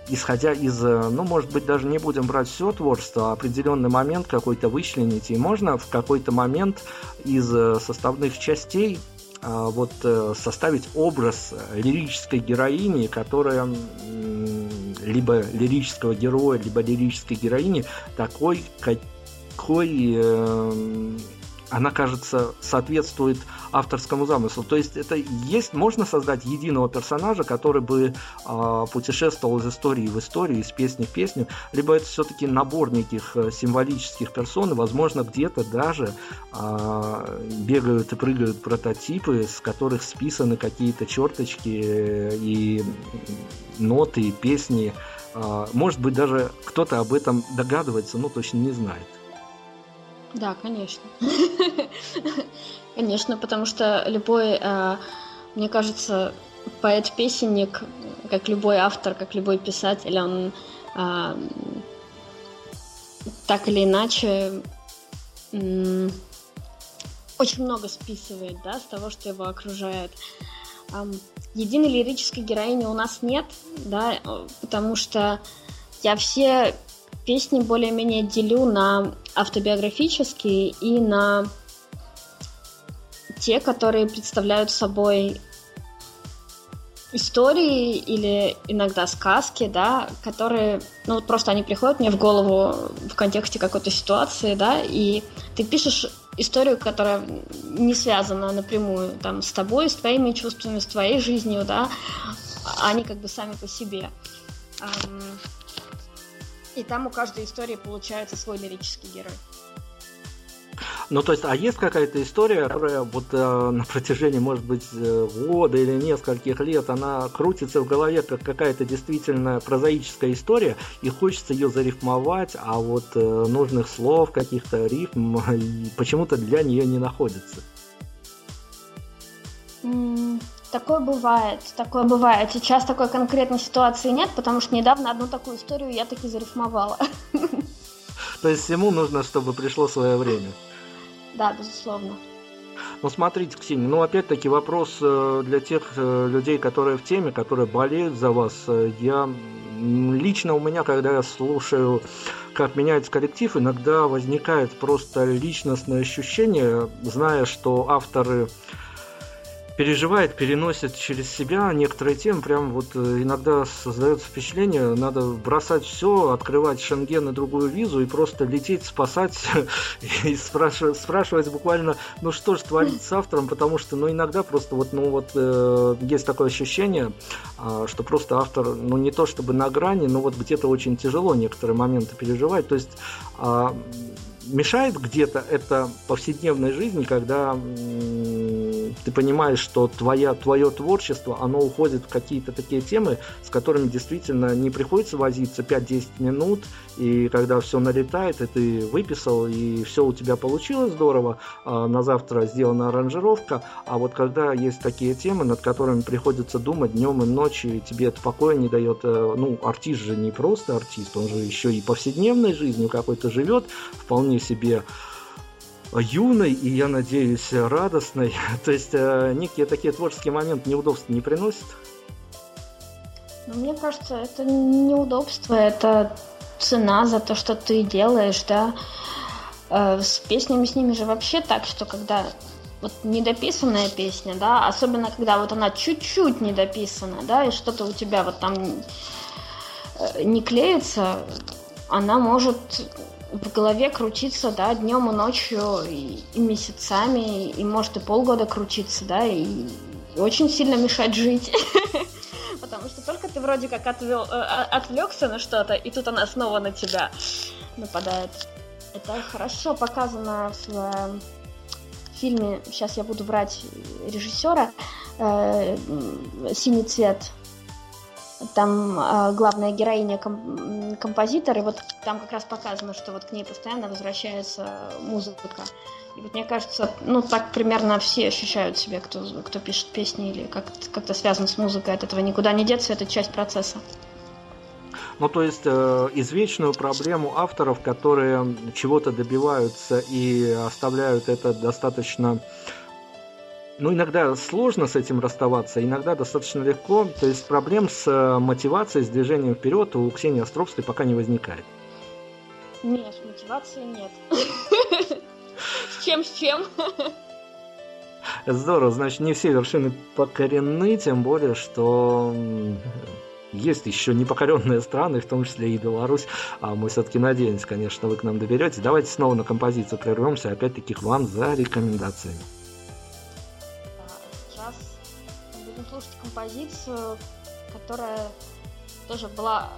исходя из, э, ну, может быть, даже не будем брать все творчество, а определенный момент какой-то вычленить, и можно в какой-то момент из э, составных частей а, вот э, составить образ лирической героини, которая либо лирического героя, либо лирической героини такой, какой она, кажется, соответствует авторскому замыслу. То есть это есть, можно создать единого персонажа, который бы э, путешествовал из истории в историю, из песни в песню, либо это все-таки набор неких э, символических персон, и, возможно, где-то даже э, бегают и прыгают прототипы, с которых списаны какие-то черточки э, и ноты, и песни. Э, может быть, даже кто-то об этом догадывается, но точно не знает. Да, конечно. Конечно, потому что любой, э, мне кажется, поэт-песенник, как любой автор, как любой писатель, он э, так или иначе очень много списывает, да, с того, что его окружает. Единой лирической героини у нас нет, да, потому что я все песни более-менее делю на автобиографические и на те, которые представляют собой истории или иногда сказки, да, которые, ну вот просто они приходят мне в голову в контексте какой-то ситуации, да, и ты пишешь историю, которая не связана напрямую там с тобой, с твоими чувствами, с твоей жизнью, да, они как бы сами по себе. И там у каждой истории получается свой лирический герой. Ну, то есть, а есть какая-то история, которая вот э, на протяжении, может быть, э, года или нескольких лет, она крутится в голове как какая-то действительно прозаическая история, и хочется ее зарифмовать, а вот э, нужных слов, каких-то рифм почему-то для нее не находится. Такое бывает, такое бывает. Сейчас такой конкретной ситуации нет, потому что недавно одну такую историю я таки зарифмовала. То есть всему нужно, чтобы пришло свое время. Да, безусловно. Ну, смотрите, Ксения, ну, опять-таки вопрос э, для тех э, людей, которые в теме, которые болеют за вас. Э, я лично у меня, когда я слушаю, как меняется коллектив, иногда возникает просто личностное ощущение, зная, что авторы переживает, переносит через себя некоторые темы, прям вот э, иногда создается впечатление, надо бросать все, открывать шенген и другую визу и просто лететь, спасать и спрашивать, спрашивать буквально, ну что же творить с автором, потому что, ну иногда просто вот, ну вот э, есть такое ощущение, э, что просто автор, ну не то чтобы на грани, но вот где-то очень тяжело некоторые моменты переживать, то есть э, мешает где-то это повседневной жизни, когда ты понимаешь, что твоя, твое творчество, оно уходит в какие-то такие темы, с которыми действительно не приходится возиться 5-10 минут, и когда все налетает, и ты выписал, и все у тебя получилось здорово, а на завтра сделана аранжировка, а вот когда есть такие темы, над которыми приходится думать днем и ночью, и тебе это покоя не дает, э, ну, артист же не просто артист, он же еще и повседневной жизнью какой-то живет, вполне себе юной и, я надеюсь, радостной. То есть э, некие такие творческие моменты неудобств не приносят? Ну, мне кажется, это неудобство, это цена за то, что ты делаешь, да. Э, с песнями с ними же вообще так, что когда вот недописанная песня, да, особенно когда вот она чуть-чуть недописана, да, и что-то у тебя вот там э, не клеится, она может в голове крутиться, да, днем и ночью, и, и месяцами, и, может и полгода крутиться, да, и, и очень сильно мешать жить. вроде как отвел, э, отвлекся на что-то, и тут она снова на тебя нападает. Это хорошо показано в фильме, сейчас я буду брать режиссера, э, «Синий цвет», там э, главная героиня ком- композитор, и вот там как раз показано, что вот к ней постоянно возвращается музыка. И вот мне кажется, ну так примерно все ощущают себя, кто, кто пишет песни или как- как-то связан с музыкой. От этого никуда не деться, это часть процесса. Ну, то есть э, извечную проблему авторов, которые чего-то добиваются и оставляют это достаточно ну, иногда сложно с этим расставаться, иногда достаточно легко. То есть проблем с э, мотивацией, с движением вперед у Ксении Островской пока не возникает. Нет, мотивации нет. С чем, с чем? Здорово, значит, не все вершины покорены, тем более, что есть еще непокоренные страны, в том числе и Беларусь. А мы все-таки надеемся, конечно, вы к нам доберетесь. Давайте снова на композицию прервемся, опять-таки к вам за рекомендациями. Композицию, которая тоже была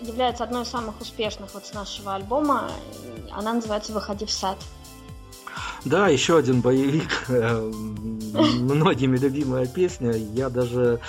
является одной из самых успешных вот с нашего альбома. Она называется «Выходи в сад». Да, еще один боевик, э, многими любимая песня. Я даже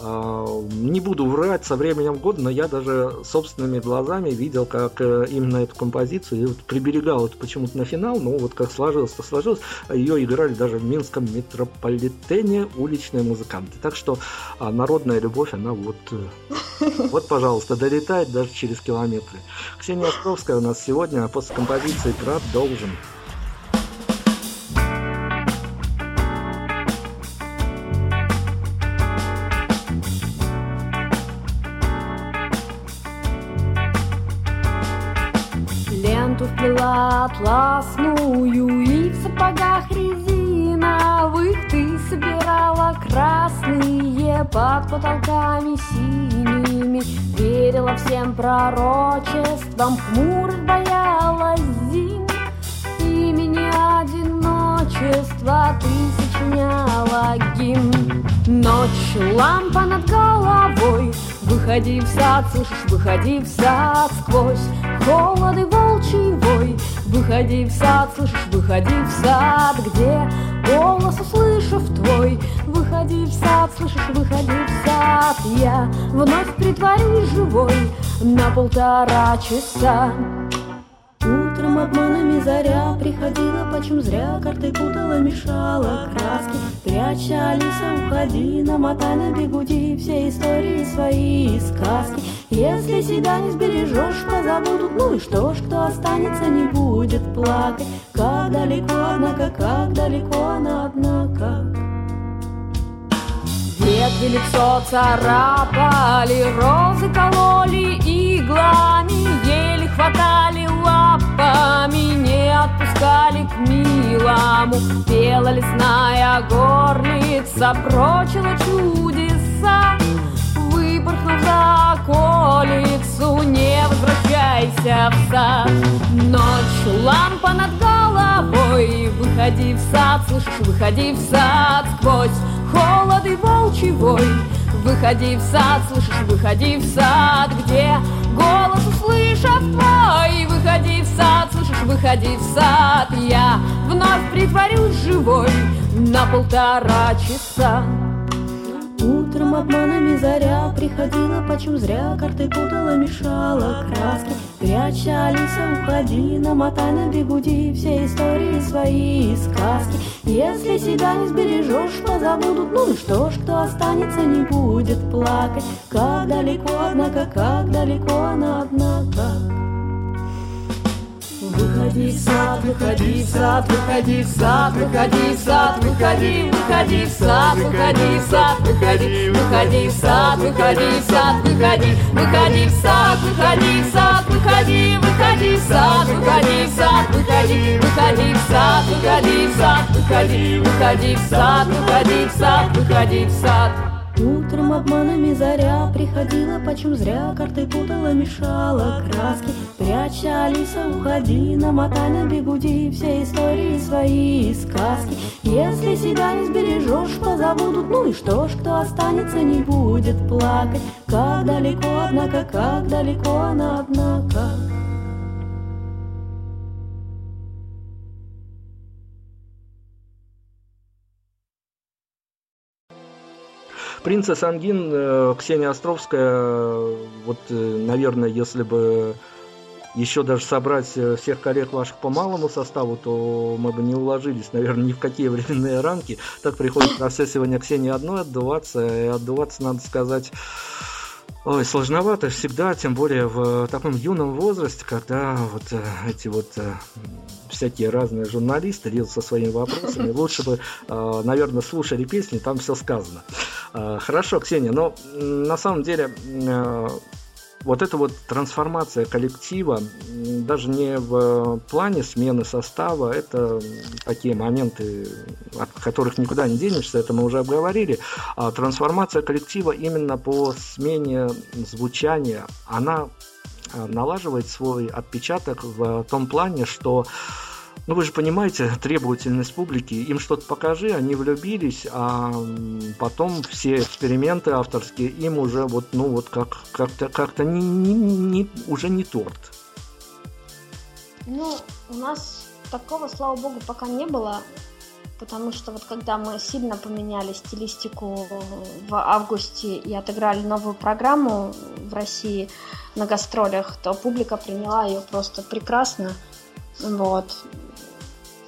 не буду врать со временем года, но я даже собственными глазами видел, как э, именно эту композицию, и вот приберегал это почему-то на финал, но вот как сложилось, то сложилось. Ее играли даже в Минском метрополитене уличные музыканты. Так что а, народная любовь, она вот, э, вот, пожалуйста, долетает даже через километры. Ксения Островская у нас сегодня, а после композиции продолжим. Атласную И в сапогах резиновых Ты собирала красные Под потолками синими. Верила всем пророчествам Хмурых боялась зим. Имени одиночества Ты сочиняла гимн Ночь, лампа над головой Выходи в сад, слышишь, выходи в сад сквозь. Холод и волчий вой. Выходи в сад, слышишь, выходи в сад, где голос услышав твой. Выходи в сад, слышишь, выходи в сад, я вновь притворюсь живой на полтора часа. Утром обманами заря приходила, почем зря Карты путала, мешала краски Пряча, Алиса, уходи, намотай на бегуди Все истории свои и сказки. Если себя не сбережешь, позабудут Ну и что ж, кто останется, не будет плакать. Как далеко, однако, как далеко она, однако. Ветви лицо царапали, розы кололи иглами, еле хватали лапами, отпускали к милому. Пела лесная горлица, прочила чудеса, выпорхнув за околицу, не возвращайся в сад. Ночь, лампа над головой, выходи в сад, слышишь, выходи в сад сквозь холод и волчий вой. Выходи в сад, слышишь, выходи в сад, где голос услышав твой. Выходи в сад, слышишь, выходи в сад, я вновь притворюсь живой на полтора часа. Утром обманами заря приходила, почем зря Карты путала, мешала краски Пряча, Алиса, уходи, намотай на бегуди Все истории свои и сказки Если себя не сбережешь, позабудут Ну и что ж, кто останется, не будет плакать. Как далеко, однако, как далеко она, однако Выходи в сад, выходи в сад, выходи в сад, выходи в сад, выходи, выходи в сад, выходи в сад, выходи, выходи в сад, выходи в сад, выходи, выходи в сад, выходи в сад, выходи, выходи в сад, выходи в сад, выходи, выходи в сад, выходи в сад, выходи, выходи в сад, выходи в сад, выходи в сад. Утром обманами заря приходила, почем зря Карты путала, мешала краски. Пряча, Алиса, уходи, намотай на бегуди Все истории свои и сказки. Если себя не сбережешь, позабудут Ну и что ж, кто останется, не будет плакать. Как далеко, однако, как далеко она, однако Принцесса Ангин, э, Ксения Островская, вот, э, наверное, если бы еще даже собрать э, всех коллег ваших по малому составу, то мы бы не уложились, наверное, ни в какие временные рамки. Так приходится на все сегодня Ксении одной отдуваться, и отдуваться, надо сказать, Ой, сложновато всегда, тем более в таком юном возрасте, когда вот эти вот всякие разные журналисты лезут со своими вопросами. Лучше бы, наверное, слушали песни, там все сказано. Хорошо, Ксения, но на самом деле э, вот эта вот трансформация коллектива, даже не в плане смены состава, это такие моменты, от которых никуда не денешься, это мы уже обговорили, а трансформация коллектива именно по смене звучания, она э, налаживает свой отпечаток в том плане, что ну, вы же понимаете, требовательность публики. Им что-то покажи, они влюбились, а потом все эксперименты авторские им уже вот, ну, вот как, как-то, как-то не, не, не, уже не торт. Ну, у нас такого, слава богу, пока не было, потому что вот когда мы сильно поменяли стилистику в августе и отыграли новую программу в России на гастролях, то публика приняла ее просто прекрасно. Вот.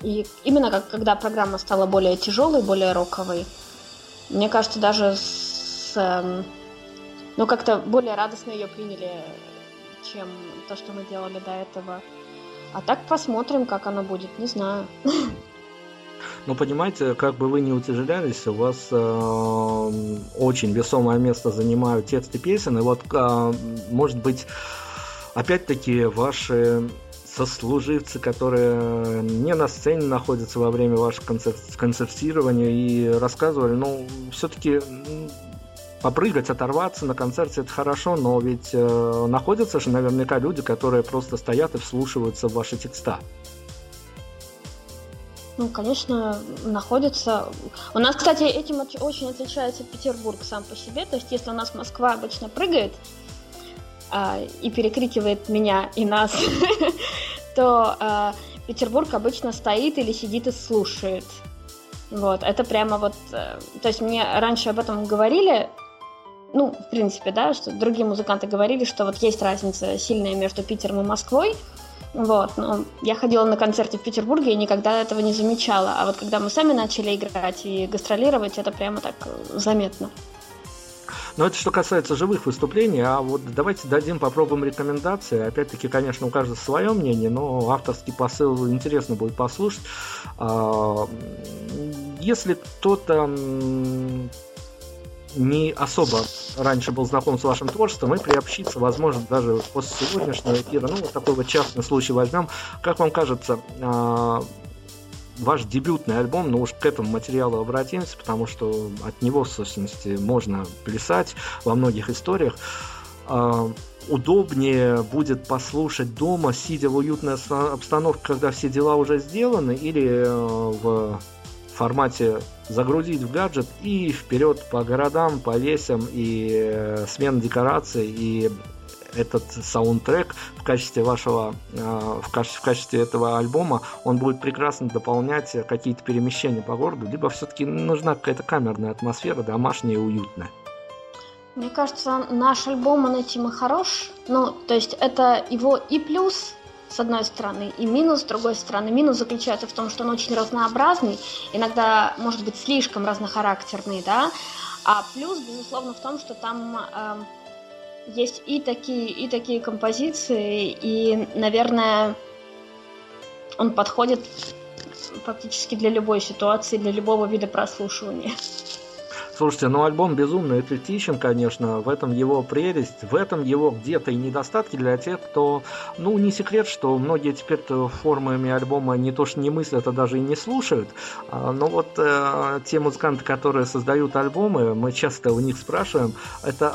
И именно как, когда программа стала более тяжелой, более роковой, мне кажется, даже с... Эм, ну, как-то более радостно ее приняли, чем то, что мы делали до этого. А так посмотрим, как оно будет, не знаю. Ну, понимаете, как бы вы ни утяжелялись, у вас э, очень весомое место занимают тексты песен, и вот, э, может быть, опять-таки, ваши сослуживцы, которые не на сцене находятся во время вашего концертирования и рассказывали, ну, все-таки попрыгать, оторваться на концерте это хорошо, но ведь э, находятся же наверняка люди, которые просто стоят и вслушиваются в ваши текста. Ну, конечно, находится. У нас, кстати, этим очень отличается Петербург сам по себе. То есть, если у нас Москва обычно прыгает, э, и перекрикивает меня и нас, то э, Петербург обычно стоит или сидит и слушает. Вот, это прямо вот... Э, то есть мне раньше об этом говорили, ну, в принципе, да, что другие музыканты говорили, что вот есть разница сильная между Питером и Москвой, вот, но я ходила на концерты в Петербурге и никогда этого не замечала. А вот когда мы сами начали играть и гастролировать, это прямо так э, заметно. Но это что касается живых выступлений, а вот давайте дадим, попробуем рекомендации. Опять-таки, конечно, у каждого свое мнение, но авторский посыл интересно будет послушать. А, если кто-то не особо раньше был знаком с вашим творчеством и приобщиться, возможно, даже после сегодняшнего эфира. Ну, вот такой вот частный случай возьмем. Как вам кажется, а, ваш дебютный альбом, но уж к этому материалу обратимся, потому что от него, в сущности, можно плясать во многих историях. А, удобнее будет послушать дома, сидя в уютной обстановке, когда все дела уже сделаны, или э, в формате загрузить в гаджет и вперед по городам, по весям и э, смена декораций и этот саундтрек в качестве вашего, э, в, качестве, в качестве этого альбома, он будет прекрасно дополнять какие-то перемещения по городу, либо все-таки нужна какая-то камерная атмосфера, домашняя и уютная. Мне кажется, наш альбом, он этим и хорош. Ну, то есть это его и плюс, с одной стороны, и минус с другой стороны. Минус заключается в том, что он очень разнообразный, иногда, может быть, слишком разнохарактерный, да, а плюс, безусловно, в том, что там э, есть и такие, и такие композиции, и, наверное, он подходит фактически для любой ситуации, для любого вида прослушивания. Слушайте, ну альбом безумно эклектичен, конечно, в этом его прелесть, в этом его где-то и недостатки для тех, кто, ну, не секрет, что многие теперь формами альбома не то что не мыслят, а даже и не слушают. А, но вот э, те музыканты, которые создают альбомы, мы часто у них спрашиваем, это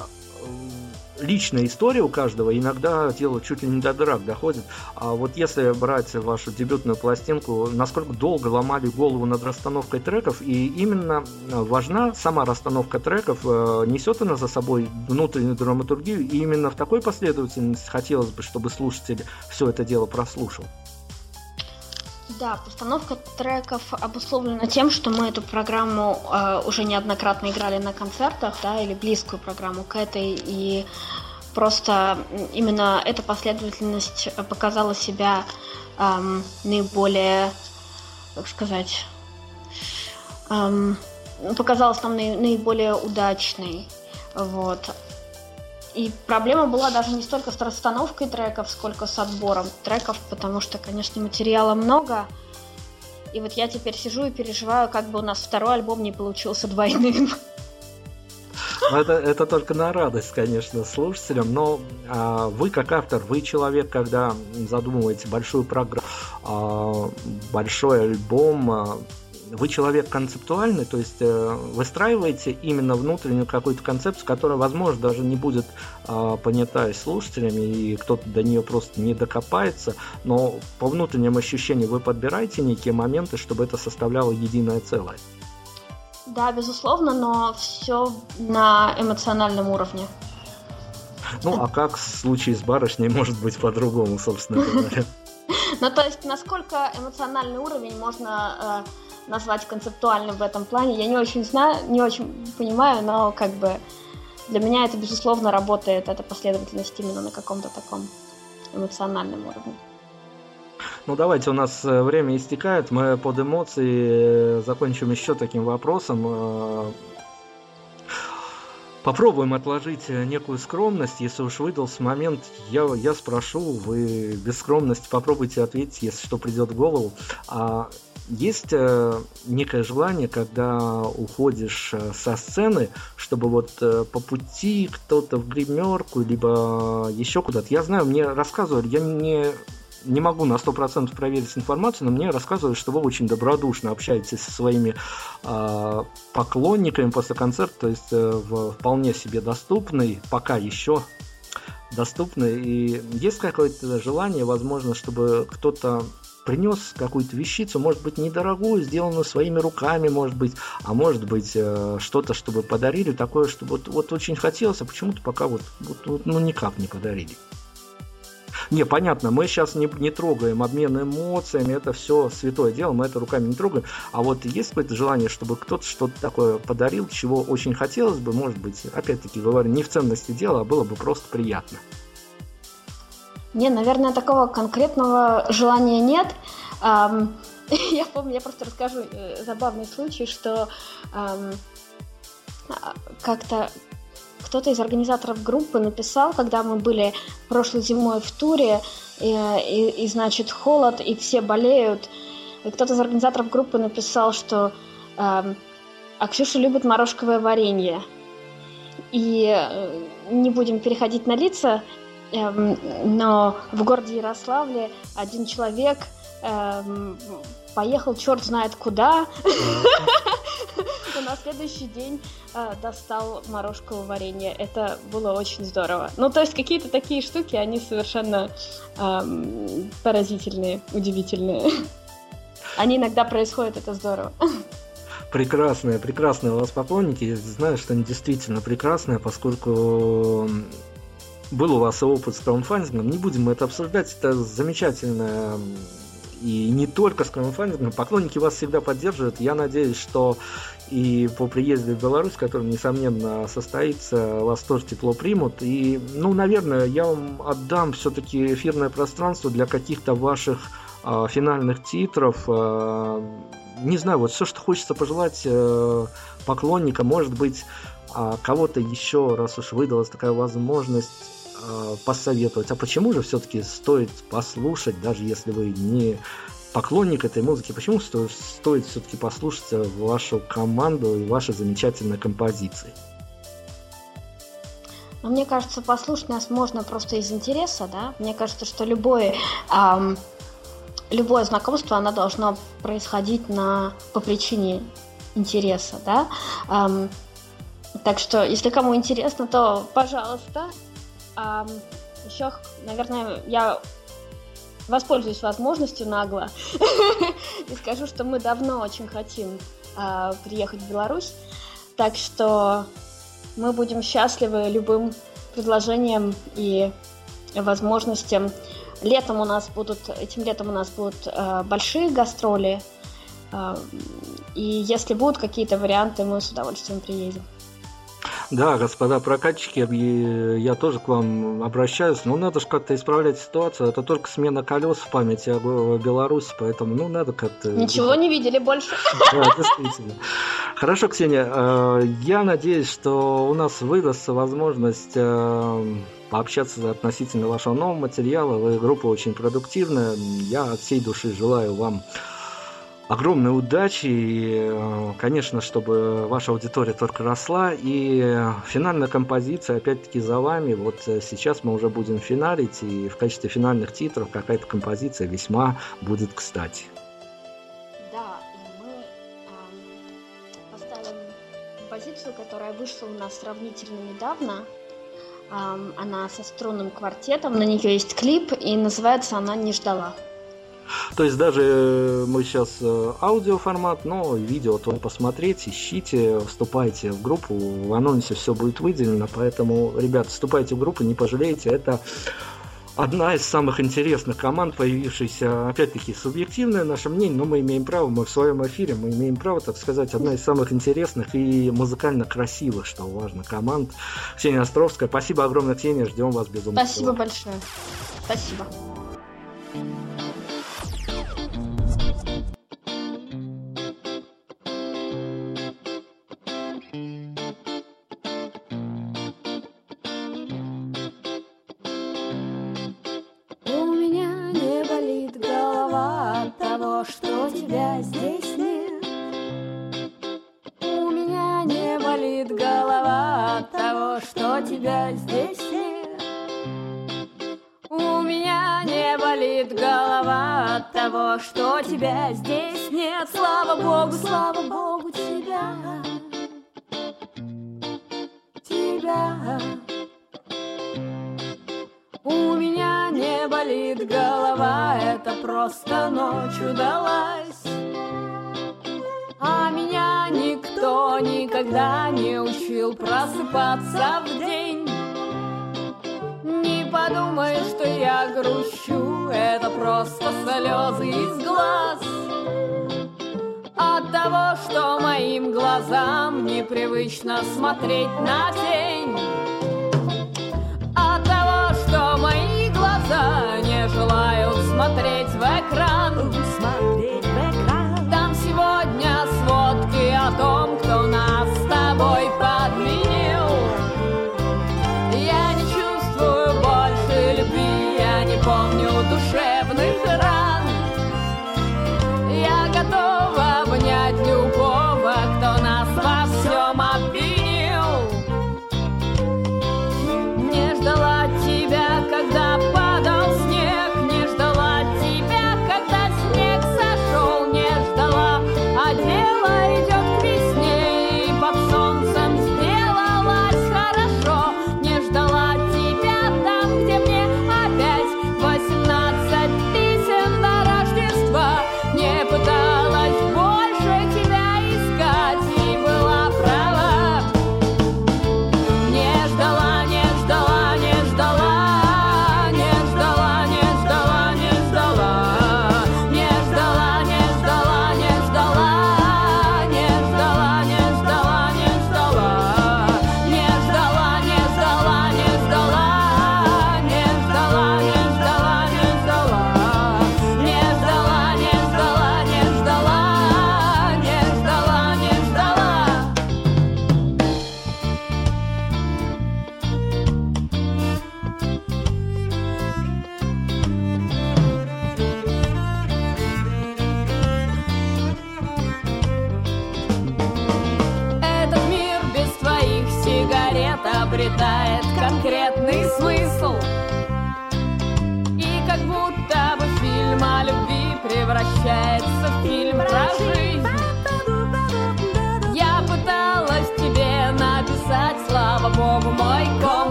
личная история у каждого, иногда дело чуть ли не до драк доходит. А вот если брать вашу дебютную пластинку, насколько долго ломали голову над расстановкой треков, и именно важна сама расстановка треков, э, несет она за собой внутреннюю драматургию, и именно в такой последовательности хотелось бы, чтобы слушатель все это дело прослушал. Да, постановка треков обусловлена тем, что мы эту программу э, уже неоднократно играли на концертах, да, или близкую программу к этой, и просто именно эта последовательность показала себя эм, наиболее, как сказать, эм, показалась нам наиболее удачной. Вот. И проблема была даже не столько с расстановкой треков, сколько с отбором треков, потому что, конечно, материала много. И вот я теперь сижу и переживаю, как бы у нас второй альбом не получился двойным. Ну, это, это только на радость, конечно, слушателям. Но а, вы, как автор, вы человек, когда задумываете большую программу, а, большой альбом, а, вы человек концептуальный, то есть э, выстраиваете именно внутреннюю какую-то концепцию, которая, возможно, даже не будет э, понята слушателями, и кто-то до нее просто не докопается, но по внутренним ощущениям вы подбираете некие моменты, чтобы это составляло единое целое. Да, безусловно, но все на эмоциональном уровне. Ну, а как в случае с барышней может быть по-другому, собственно говоря? Ну, то есть, насколько эмоциональный уровень можно э, назвать концептуальным в этом плане. Я не очень знаю, не очень понимаю, но как бы для меня это, безусловно, работает, эта последовательность именно на каком-то таком эмоциональном уровне. Ну давайте, у нас э, время истекает, мы под эмоции э, закончим еще таким вопросом. Э, попробуем отложить некую скромность, если уж выдался момент, я, я спрошу, вы без скромности попробуйте ответить, если что придет в голову. А есть э, некое желание, когда уходишь э, со сцены, чтобы вот э, по пути кто-то в гримерку, либо еще куда-то. Я знаю, мне рассказывали, я не, не могу на 100% проверить информацию, но мне рассказывали, что вы очень добродушно общаетесь со своими э, поклонниками после концерта, то есть э, вполне себе доступный, пока еще доступный. И есть какое-то желание, возможно, чтобы кто-то принес какую-то вещицу, может быть, недорогую, сделанную своими руками, может быть, а может быть, э, что-то, чтобы подарили, такое, что вот, вот очень хотелось, а почему-то пока вот, вот, вот ну, никак не подарили. Не, понятно, мы сейчас не, не трогаем обмен эмоциями, это все святое дело, мы это руками не трогаем. А вот есть какое-то желание, чтобы кто-то что-то такое подарил, чего очень хотелось бы, может быть, опять-таки говорю, не в ценности дела, а было бы просто приятно. Не, наверное, такого конкретного желания нет. Я помню, я просто расскажу э, забавный случай, что как-то кто-то из организаторов группы написал, когда мы были прошлой зимой в туре, и, и, и значит, холод, и все болеют. И кто-то из организаторов группы написал, что э, а Ксюша любит морожковое варенье. И э, не будем переходить на лица, но в городе Ярославле один человек э, поехал черт знает куда, и на следующий день э, достал морожковое варенье. Это было очень здорово. Ну, то есть какие-то такие штуки, они совершенно эм, поразительные, удивительные. Они иногда происходят, это здорово. Прекрасные, прекрасные у вас поклонники. Я знаю, что они действительно прекрасные, поскольку был у вас опыт с краудфандингом. Не будем это обсуждать. Это замечательная и не только с краудфандингом, поклонники вас всегда поддерживают. Я надеюсь, что и по приезду в Беларусь, который, несомненно, состоится, вас тоже тепло примут. И, ну, наверное, я вам отдам все-таки эфирное пространство для каких-то ваших э, финальных титров. Э, не знаю, вот все, что хочется пожелать э, поклонникам, может быть, э, кого-то еще, раз уж выдалась такая возможность, э, посоветовать. А почему же все-таки стоит послушать, даже если вы не поклонник этой музыки, почему стоит, стоит все-таки послушать вашу команду и ваши замечательные композиции? Ну, мне кажется, послушать нас можно просто из интереса, да. Мне кажется, что любое, эм, любое знакомство, оно должно происходить на, по причине интереса, да. Так что, если кому интересно, то, пожалуйста. Эм, еще, наверное, я воспользуюсь возможностью нагло и скажу, что мы давно очень хотим э, приехать в Беларусь, так что мы будем счастливы любым предложением и возможностям. Летом у нас будут, этим летом у нас будут э, большие гастроли, э, и если будут какие-то варианты, мы с удовольствием приедем. Да, господа прокатчики, я тоже к вам обращаюсь. Ну, надо же как-то исправлять ситуацию. Это только смена колес в памяти о Беларуси, поэтому, ну, надо как-то... Ничего не видели больше. Да, действительно. Хорошо, Ксения, э, я надеюсь, что у нас выдастся возможность э, пообщаться относительно вашего нового материала. Вы группа очень продуктивная. Я от всей души желаю вам огромной удачи и, э, конечно, чтобы ваша аудитория только росла. И финальная композиция, опять-таки, за вами. Вот э, сейчас мы уже будем финалить, и в качестве финальных титров какая-то композиция весьма будет кстати. Да, и мы эм, поставим композицию, которая вышла у нас сравнительно недавно. Эм, она со струнным квартетом, на нее есть клип, и называется она «Не ждала». То есть даже э, мы сейчас э, аудиоформат, но видео то посмотреть, ищите, вступайте в группу, в анонсе все будет выделено, поэтому, ребят, вступайте в группу, не пожалеете, это одна из самых интересных команд, появившаяся, опять-таки, субъективное наше мнение, но мы имеем право, мы в своем эфире, мы имеем право, так сказать, одна из самых интересных и музыкально красивых, что важно, команд. Ксения Островская, спасибо огромное, Ксения, ждем вас безумно. Спасибо большое. Спасибо. скучно смотреть на день. смысл?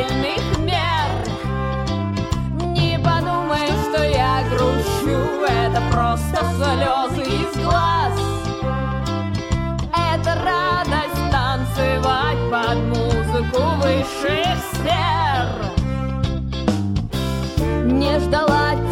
сильных мер. Не подумай, что я грущу Это просто слезы из глаз. Это радость танцевать под музыку высших сфер. Не ждала тебя